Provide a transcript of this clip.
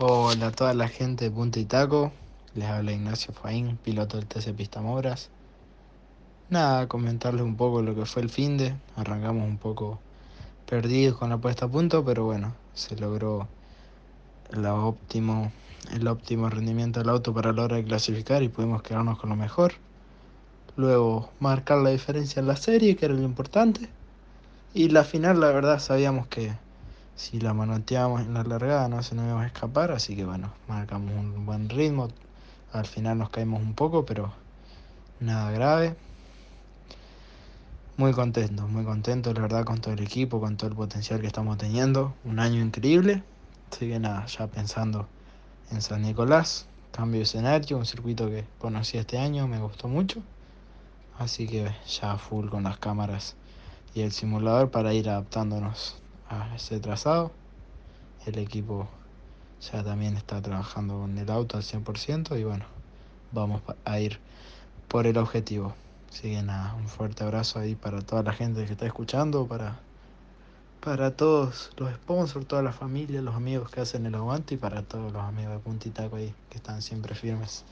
Hola a toda la gente de Punta y Taco, les habla Ignacio Faín, piloto del TC Pista Moras. Nada, comentarles un poco lo que fue el fin de, arrancamos un poco perdidos con la puesta a punto, pero bueno, se logró el óptimo, el óptimo rendimiento del auto para la hora de clasificar y pudimos quedarnos con lo mejor. Luego marcar la diferencia en la serie, que era lo importante. Y la final, la verdad, sabíamos que si la manoteábamos en la largada no se nos íbamos a escapar, así que bueno, marcamos un buen ritmo. Al final nos caímos un poco, pero nada grave. Muy contento, muy contento, la verdad, con todo el equipo, con todo el potencial que estamos teniendo. Un año increíble. Así que nada, ya pensando en San Nicolás, cambio de escenario, un circuito que conocí este año, me gustó mucho. Así que ya full con las cámaras y el simulador para ir adaptándonos a ese trazado. El equipo ya también está trabajando con el auto al 100% y bueno, vamos a ir por el objetivo. Así que nada, un fuerte abrazo ahí para toda la gente que está escuchando, para, para todos los sponsors, toda la familia, los amigos que hacen el aguante y para todos los amigos de Puntitaco ahí que están siempre firmes.